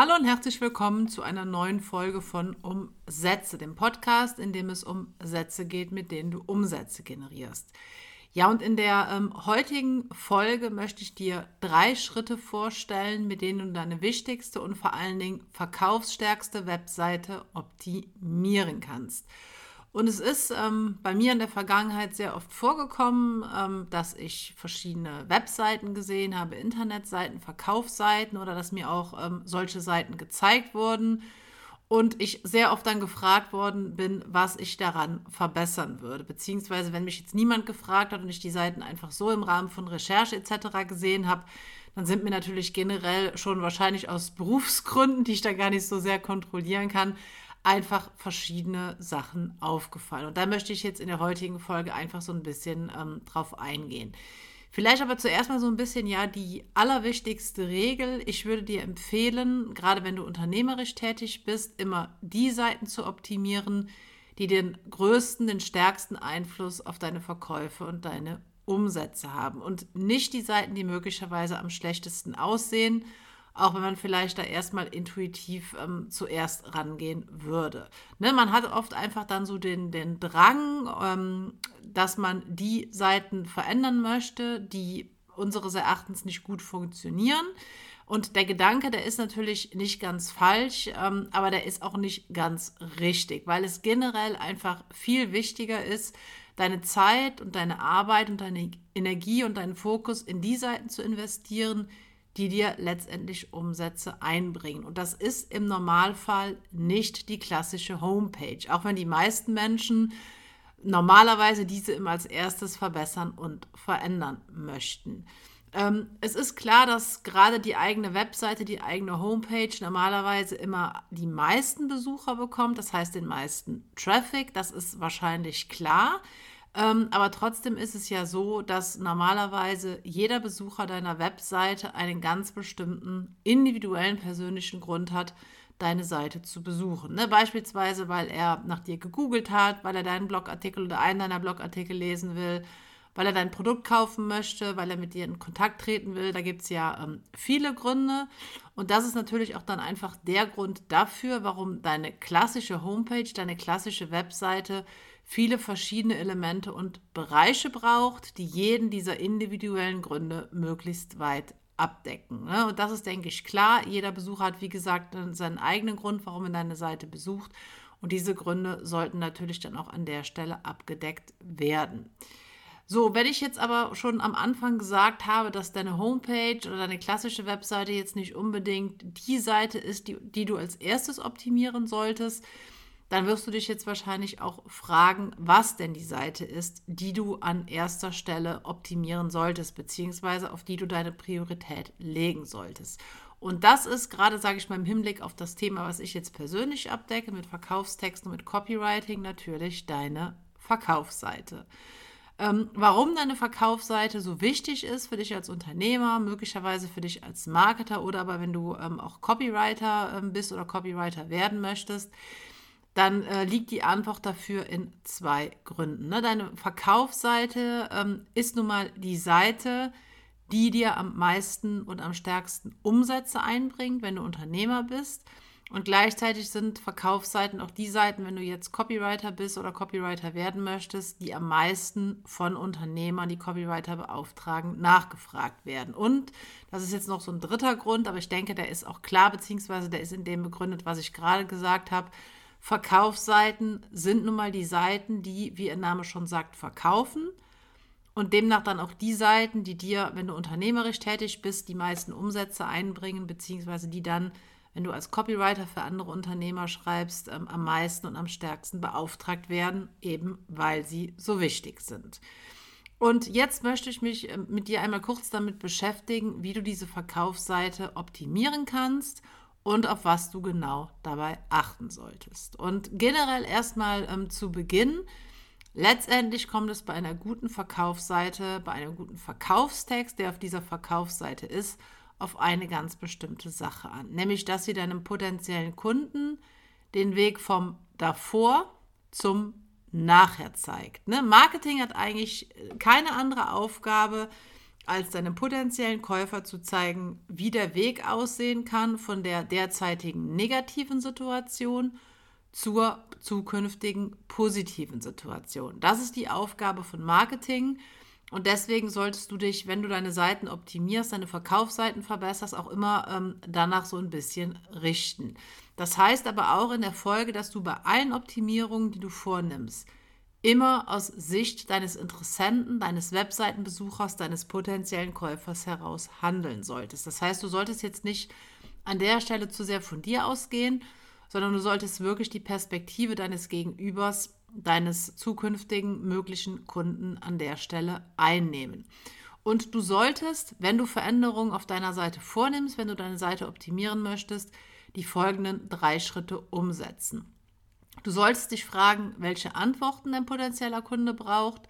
Hallo und herzlich willkommen zu einer neuen Folge von Umsätze, dem Podcast, in dem es um Sätze geht, mit denen du Umsätze generierst. Ja, und in der ähm, heutigen Folge möchte ich dir drei Schritte vorstellen, mit denen du deine wichtigste und vor allen Dingen verkaufsstärkste Webseite optimieren kannst. Und es ist ähm, bei mir in der Vergangenheit sehr oft vorgekommen, ähm, dass ich verschiedene Webseiten gesehen habe, Internetseiten, Verkaufsseiten oder dass mir auch ähm, solche Seiten gezeigt wurden und ich sehr oft dann gefragt worden bin, was ich daran verbessern würde. Beziehungsweise, wenn mich jetzt niemand gefragt hat und ich die Seiten einfach so im Rahmen von Recherche etc. gesehen habe, dann sind mir natürlich generell schon wahrscheinlich aus Berufsgründen, die ich da gar nicht so sehr kontrollieren kann, einfach verschiedene Sachen aufgefallen. Und da möchte ich jetzt in der heutigen Folge einfach so ein bisschen ähm, drauf eingehen. Vielleicht aber zuerst mal so ein bisschen, ja, die allerwichtigste Regel. Ich würde dir empfehlen, gerade wenn du unternehmerisch tätig bist, immer die Seiten zu optimieren, die den größten, den stärksten Einfluss auf deine Verkäufe und deine Umsätze haben. Und nicht die Seiten, die möglicherweise am schlechtesten aussehen auch wenn man vielleicht da erstmal intuitiv ähm, zuerst rangehen würde. Ne, man hat oft einfach dann so den, den Drang, ähm, dass man die Seiten verändern möchte, die unseres Erachtens nicht gut funktionieren. Und der Gedanke, der ist natürlich nicht ganz falsch, ähm, aber der ist auch nicht ganz richtig, weil es generell einfach viel wichtiger ist, deine Zeit und deine Arbeit und deine Energie und deinen Fokus in die Seiten zu investieren, die dir letztendlich Umsätze einbringen. Und das ist im Normalfall nicht die klassische Homepage, auch wenn die meisten Menschen normalerweise diese immer als erstes verbessern und verändern möchten. Ähm, es ist klar, dass gerade die eigene Webseite, die eigene Homepage normalerweise immer die meisten Besucher bekommt, das heißt den meisten Traffic, das ist wahrscheinlich klar. Ähm, aber trotzdem ist es ja so, dass normalerweise jeder Besucher deiner Webseite einen ganz bestimmten individuellen persönlichen Grund hat, deine Seite zu besuchen. Ne? Beispielsweise, weil er nach dir gegoogelt hat, weil er deinen Blogartikel oder einen deiner Blogartikel lesen will, weil er dein Produkt kaufen möchte, weil er mit dir in Kontakt treten will. Da gibt es ja ähm, viele Gründe. Und das ist natürlich auch dann einfach der Grund dafür, warum deine klassische Homepage, deine klassische Webseite viele verschiedene Elemente und Bereiche braucht, die jeden dieser individuellen Gründe möglichst weit abdecken. Ne? Und das ist, denke ich, klar. Jeder Besucher hat, wie gesagt, seinen eigenen Grund, warum er deine Seite besucht. Und diese Gründe sollten natürlich dann auch an der Stelle abgedeckt werden. So, wenn ich jetzt aber schon am Anfang gesagt habe, dass deine Homepage oder deine klassische Webseite jetzt nicht unbedingt die Seite ist, die, die du als erstes optimieren solltest, dann wirst du dich jetzt wahrscheinlich auch fragen, was denn die Seite ist, die du an erster Stelle optimieren solltest, beziehungsweise auf die du deine Priorität legen solltest. Und das ist gerade, sage ich mal, im Hinblick auf das Thema, was ich jetzt persönlich abdecke, mit Verkaufstexten, mit Copywriting, natürlich deine Verkaufsseite. Ähm, warum deine Verkaufsseite so wichtig ist für dich als Unternehmer, möglicherweise für dich als Marketer oder aber wenn du ähm, auch Copywriter ähm, bist oder Copywriter werden möchtest, dann äh, liegt die Antwort dafür in zwei Gründen. Ne? Deine Verkaufsseite ähm, ist nun mal die Seite, die dir am meisten und am stärksten Umsätze einbringt, wenn du Unternehmer bist. Und gleichzeitig sind Verkaufsseiten auch die Seiten, wenn du jetzt Copywriter bist oder Copywriter werden möchtest, die am meisten von Unternehmern, die Copywriter beauftragen, nachgefragt werden. Und das ist jetzt noch so ein dritter Grund, aber ich denke, der ist auch klar, beziehungsweise der ist in dem begründet, was ich gerade gesagt habe. Verkaufsseiten sind nun mal die Seiten, die, wie ihr Name schon sagt, verkaufen und demnach dann auch die Seiten, die dir, wenn du unternehmerisch tätig bist, die meisten Umsätze einbringen, beziehungsweise die dann, wenn du als Copywriter für andere Unternehmer schreibst, ähm, am meisten und am stärksten beauftragt werden, eben weil sie so wichtig sind. Und jetzt möchte ich mich ähm, mit dir einmal kurz damit beschäftigen, wie du diese Verkaufsseite optimieren kannst und auf was du genau dabei achten solltest. Und generell erstmal ähm, zu Beginn, letztendlich kommt es bei einer guten Verkaufsseite, bei einem guten Verkaufstext, der auf dieser Verkaufsseite ist, auf eine ganz bestimmte Sache an, nämlich dass sie deinem potenziellen Kunden den Weg vom davor zum nachher zeigt. Ne? Marketing hat eigentlich keine andere Aufgabe, als deinem potenziellen Käufer zu zeigen, wie der Weg aussehen kann von der derzeitigen negativen Situation zur zukünftigen positiven Situation. Das ist die Aufgabe von Marketing. Und deswegen solltest du dich, wenn du deine Seiten optimierst, deine Verkaufsseiten verbesserst, auch immer ähm, danach so ein bisschen richten. Das heißt aber auch in der Folge, dass du bei allen Optimierungen, die du vornimmst, immer aus Sicht deines Interessenten, deines Webseitenbesuchers, deines potenziellen Käufers heraus handeln solltest. Das heißt, du solltest jetzt nicht an der Stelle zu sehr von dir ausgehen, sondern du solltest wirklich die Perspektive deines Gegenübers deines zukünftigen möglichen Kunden an der Stelle einnehmen. Und du solltest, wenn du Veränderungen auf deiner Seite vornimmst, wenn du deine Seite optimieren möchtest, die folgenden drei Schritte umsetzen. Du solltest dich fragen, welche Antworten dein potenzieller Kunde braucht.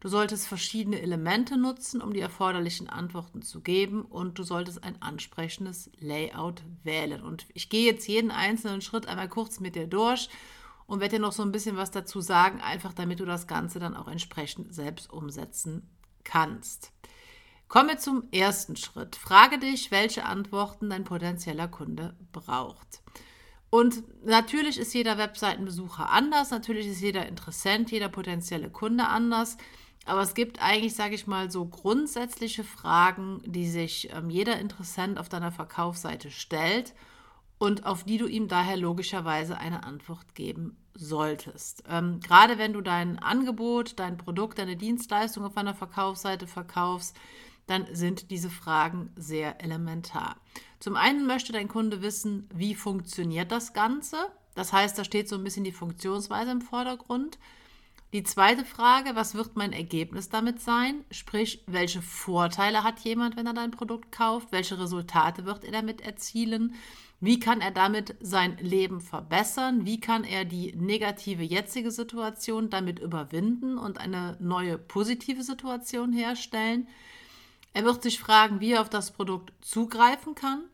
Du solltest verschiedene Elemente nutzen, um die erforderlichen Antworten zu geben und du solltest ein ansprechendes Layout wählen. Und ich gehe jetzt jeden einzelnen Schritt einmal kurz mit dir durch und werde dir noch so ein bisschen was dazu sagen, einfach damit du das Ganze dann auch entsprechend selbst umsetzen kannst. Kommen wir zum ersten Schritt. Frage dich, welche Antworten dein potenzieller Kunde braucht. Und natürlich ist jeder Webseitenbesucher anders, natürlich ist jeder Interessent, jeder potenzielle Kunde anders. Aber es gibt eigentlich, sage ich mal, so grundsätzliche Fragen, die sich ähm, jeder Interessent auf deiner Verkaufsseite stellt und auf die du ihm daher logischerweise eine Antwort geben solltest. Ähm, gerade wenn du dein Angebot, dein Produkt, deine Dienstleistung auf einer Verkaufsseite verkaufst, dann sind diese Fragen sehr elementar. Zum einen möchte dein Kunde wissen, wie funktioniert das Ganze. Das heißt, da steht so ein bisschen die Funktionsweise im Vordergrund. Die zweite Frage, was wird mein Ergebnis damit sein? Sprich, welche Vorteile hat jemand, wenn er dein Produkt kauft? Welche Resultate wird er damit erzielen? Wie kann er damit sein Leben verbessern? Wie kann er die negative jetzige Situation damit überwinden und eine neue positive Situation herstellen? Er wird sich fragen, wie er auf das Produkt zugreifen kann.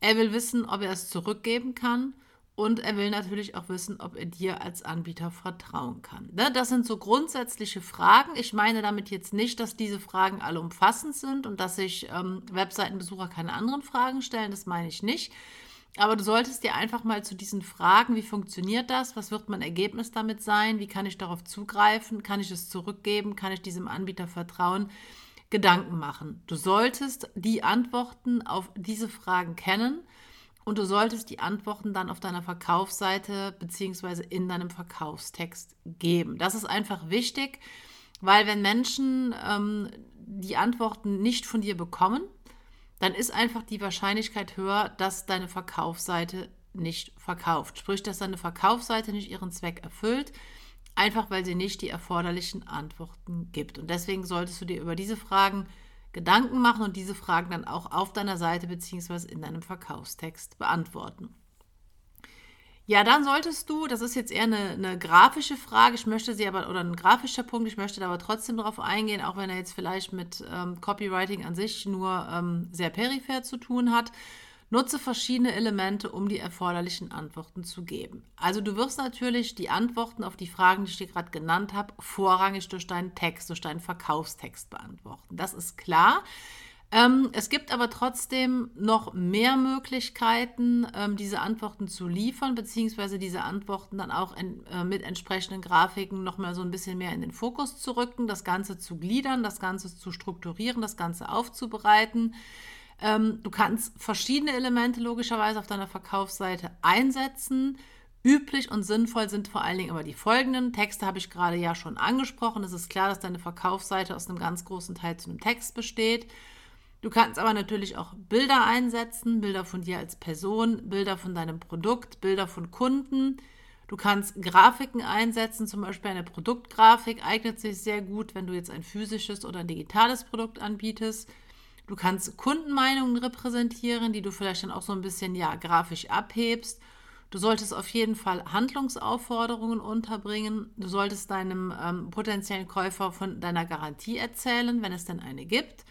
Er will wissen, ob er es zurückgeben kann. Und er will natürlich auch wissen, ob er dir als Anbieter vertrauen kann. Ne, das sind so grundsätzliche Fragen. Ich meine damit jetzt nicht, dass diese Fragen alle umfassend sind und dass sich ähm, Webseitenbesucher keine anderen Fragen stellen. Das meine ich nicht. Aber du solltest dir einfach mal zu diesen Fragen, wie funktioniert das? Was wird mein Ergebnis damit sein? Wie kann ich darauf zugreifen? Kann ich es zurückgeben? Kann ich diesem Anbieter vertrauen? Gedanken machen. Du solltest die Antworten auf diese Fragen kennen und du solltest die Antworten dann auf deiner Verkaufsseite bzw. in deinem Verkaufstext geben. Das ist einfach wichtig, weil wenn Menschen ähm, die Antworten nicht von dir bekommen, dann ist einfach die Wahrscheinlichkeit höher, dass deine Verkaufsseite nicht verkauft. Sprich, dass deine Verkaufsseite nicht ihren Zweck erfüllt, einfach weil sie nicht die erforderlichen Antworten gibt. Und deswegen solltest du dir über diese Fragen Gedanken machen und diese Fragen dann auch auf deiner Seite bzw. in deinem Verkaufstext beantworten. Ja, dann solltest du, das ist jetzt eher eine, eine, grafische Frage, ich möchte sie aber, oder ein grafischer Punkt, ich möchte da aber trotzdem darauf eingehen, auch wenn er jetzt vielleicht mit ähm, Copywriting an sich nur ähm, sehr peripher zu tun hat. Nutze verschiedene Elemente, um die erforderlichen Antworten zu geben. Also du wirst natürlich die Antworten auf die Fragen, die ich dir gerade genannt habe, vorrangig durch deinen Text, durch deinen Verkaufstext beantworten. Das ist klar. Ähm, es gibt aber trotzdem noch mehr Möglichkeiten, ähm, diese Antworten zu liefern, beziehungsweise diese Antworten dann auch in, äh, mit entsprechenden Grafiken noch mal so ein bisschen mehr in den Fokus zu rücken, das Ganze zu gliedern, das Ganze zu strukturieren, das Ganze aufzubereiten. Ähm, du kannst verschiedene Elemente logischerweise auf deiner Verkaufsseite einsetzen. Üblich und sinnvoll sind vor allen Dingen aber die folgenden. Texte habe ich gerade ja schon angesprochen. Es ist klar, dass deine Verkaufsseite aus einem ganz großen Teil zu einem Text besteht. Du kannst aber natürlich auch Bilder einsetzen, Bilder von dir als Person, Bilder von deinem Produkt, Bilder von Kunden. Du kannst Grafiken einsetzen, zum Beispiel eine Produktgrafik eignet sich sehr gut, wenn du jetzt ein physisches oder ein digitales Produkt anbietest. Du kannst Kundenmeinungen repräsentieren, die du vielleicht dann auch so ein bisschen ja grafisch abhebst. Du solltest auf jeden Fall Handlungsaufforderungen unterbringen. Du solltest deinem ähm, potenziellen Käufer von deiner Garantie erzählen, wenn es denn eine gibt.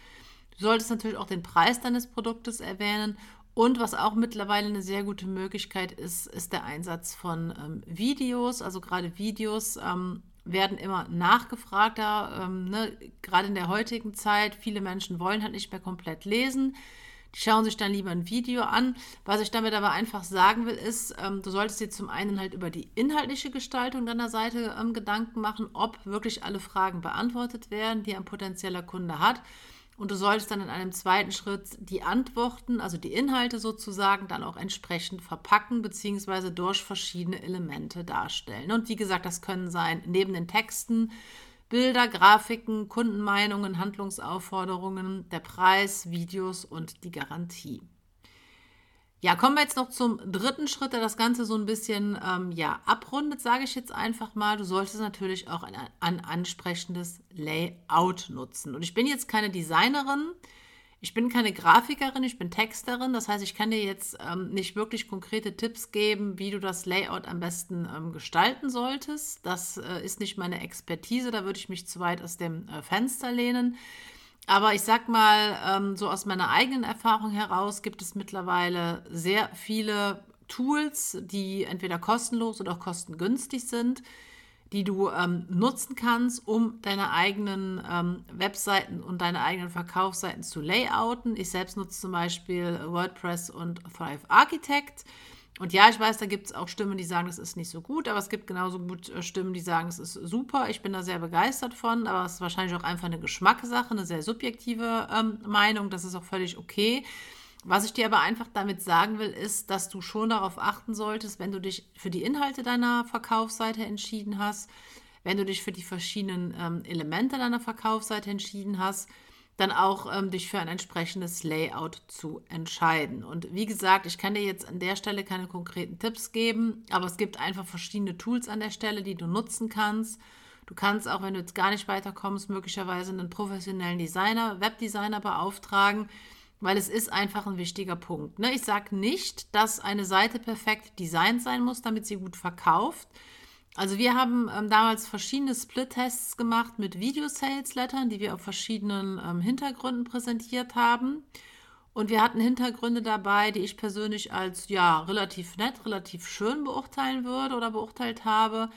Du solltest natürlich auch den Preis deines Produktes erwähnen. Und was auch mittlerweile eine sehr gute Möglichkeit ist, ist der Einsatz von ähm, Videos. Also gerade Videos ähm, werden immer nachgefragter, ähm, ne? gerade in der heutigen Zeit. Viele Menschen wollen halt nicht mehr komplett lesen. Die schauen sich dann lieber ein Video an. Was ich damit aber einfach sagen will, ist, ähm, du solltest dir zum einen halt über die inhaltliche Gestaltung deiner Seite ähm, Gedanken machen, ob wirklich alle Fragen beantwortet werden, die ein potenzieller Kunde hat. Und du solltest dann in einem zweiten Schritt die Antworten, also die Inhalte sozusagen, dann auch entsprechend verpacken bzw. durch verschiedene Elemente darstellen. Und wie gesagt, das können sein neben den Texten Bilder, Grafiken, Kundenmeinungen, Handlungsaufforderungen, der Preis, Videos und die Garantie. Ja, kommen wir jetzt noch zum dritten Schritt, der das Ganze so ein bisschen ähm, ja, abrundet, sage ich jetzt einfach mal. Du solltest natürlich auch ein, ein ansprechendes Layout nutzen. Und ich bin jetzt keine Designerin, ich bin keine Grafikerin, ich bin Texterin. Das heißt, ich kann dir jetzt ähm, nicht wirklich konkrete Tipps geben, wie du das Layout am besten ähm, gestalten solltest. Das äh, ist nicht meine Expertise, da würde ich mich zu weit aus dem äh, Fenster lehnen. Aber ich sag mal, ähm, so aus meiner eigenen Erfahrung heraus gibt es mittlerweile sehr viele Tools, die entweder kostenlos oder auch kostengünstig sind, die du ähm, nutzen kannst, um deine eigenen ähm, Webseiten und deine eigenen Verkaufsseiten zu layouten. Ich selbst nutze zum Beispiel WordPress und Thrive Architect. Und ja, ich weiß, da gibt es auch Stimmen, die sagen, das ist nicht so gut, aber es gibt genauso gut äh, Stimmen, die sagen, es ist super. Ich bin da sehr begeistert von, aber es ist wahrscheinlich auch einfach eine Geschmackssache, eine sehr subjektive ähm, Meinung. Das ist auch völlig okay. Was ich dir aber einfach damit sagen will, ist, dass du schon darauf achten solltest, wenn du dich für die Inhalte deiner Verkaufsseite entschieden hast, wenn du dich für die verschiedenen ähm, Elemente deiner Verkaufsseite entschieden hast, dann auch ähm, dich für ein entsprechendes Layout zu entscheiden. Und wie gesagt, ich kann dir jetzt an der Stelle keine konkreten Tipps geben, aber es gibt einfach verschiedene Tools an der Stelle, die du nutzen kannst. Du kannst auch, wenn du jetzt gar nicht weiterkommst, möglicherweise einen professionellen Designer, Webdesigner beauftragen, weil es ist einfach ein wichtiger Punkt. Ne? Ich sage nicht, dass eine Seite perfekt designt sein muss, damit sie gut verkauft. Also wir haben ähm, damals verschiedene Split-Tests gemacht mit Video-Sales-Lettern, die wir auf verschiedenen ähm, Hintergründen präsentiert haben. Und wir hatten Hintergründe dabei, die ich persönlich als ja relativ nett, relativ schön beurteilen würde oder beurteilt habe.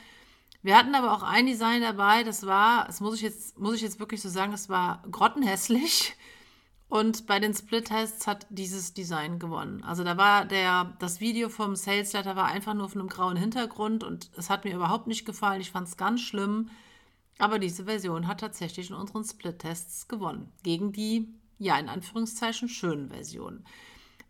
Wir hatten aber auch ein Design dabei, das war, das muss ich jetzt, muss ich jetzt wirklich so sagen, das war grottenhässlich. Und bei den Split-Tests hat dieses Design gewonnen. Also da war der, das Video vom Sales Letter war einfach nur auf einem grauen Hintergrund und es hat mir überhaupt nicht gefallen. Ich fand es ganz schlimm. Aber diese Version hat tatsächlich in unseren Split-Tests gewonnen. Gegen die, ja, in Anführungszeichen schönen Versionen.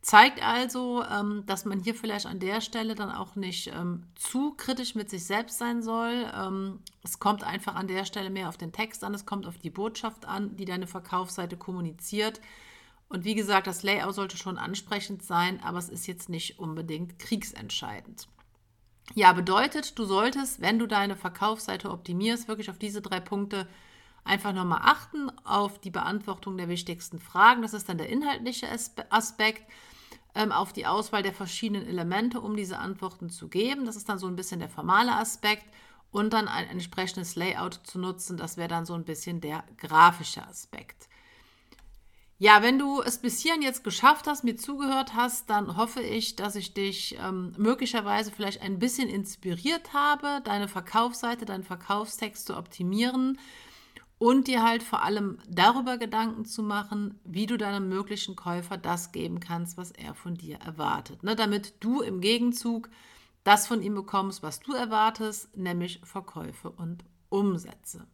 Zeigt also, ähm, dass man hier vielleicht an der Stelle dann auch nicht ähm, zu kritisch mit sich selbst sein soll. Ähm, es kommt einfach an der Stelle mehr auf den Text an, es kommt auf die Botschaft an, die deine Verkaufsseite kommuniziert. Und wie gesagt, das Layout sollte schon ansprechend sein, aber es ist jetzt nicht unbedingt kriegsentscheidend. Ja, bedeutet, du solltest, wenn du deine Verkaufsseite optimierst, wirklich auf diese drei Punkte einfach nochmal achten, auf die Beantwortung der wichtigsten Fragen. Das ist dann der inhaltliche Aspekt ähm, auf die Auswahl der verschiedenen Elemente, um diese Antworten zu geben. Das ist dann so ein bisschen der formale Aspekt. Und dann ein entsprechendes Layout zu nutzen, das wäre dann so ein bisschen der grafische Aspekt. Ja, wenn du es bis hierhin jetzt geschafft hast, mir zugehört hast, dann hoffe ich, dass ich dich ähm, möglicherweise vielleicht ein bisschen inspiriert habe, deine Verkaufsseite, deinen Verkaufstext zu optimieren und dir halt vor allem darüber Gedanken zu machen, wie du deinem möglichen Käufer das geben kannst, was er von dir erwartet. Ne? Damit du im Gegenzug das von ihm bekommst, was du erwartest, nämlich Verkäufe und Umsätze.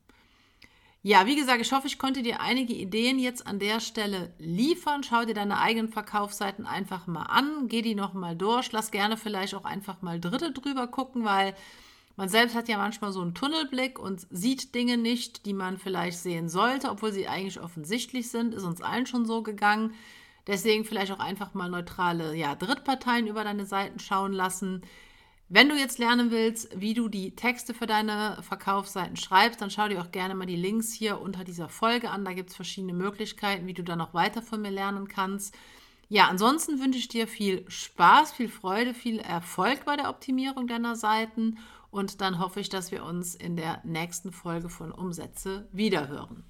Ja, wie gesagt, ich hoffe, ich konnte dir einige Ideen jetzt an der Stelle liefern. Schau dir deine eigenen Verkaufsseiten einfach mal an, geh die nochmal durch, lass gerne vielleicht auch einfach mal Dritte drüber gucken, weil man selbst hat ja manchmal so einen Tunnelblick und sieht Dinge nicht, die man vielleicht sehen sollte, obwohl sie eigentlich offensichtlich sind. Ist uns allen schon so gegangen. Deswegen vielleicht auch einfach mal neutrale ja, Drittparteien über deine Seiten schauen lassen. Wenn du jetzt lernen willst, wie du die Texte für deine Verkaufsseiten schreibst, dann schau dir auch gerne mal die Links hier unter dieser Folge an. Da gibt es verschiedene Möglichkeiten, wie du dann noch weiter von mir lernen kannst. Ja, ansonsten wünsche ich dir viel Spaß, viel Freude, viel Erfolg bei der Optimierung deiner Seiten und dann hoffe ich, dass wir uns in der nächsten Folge von Umsätze wiederhören.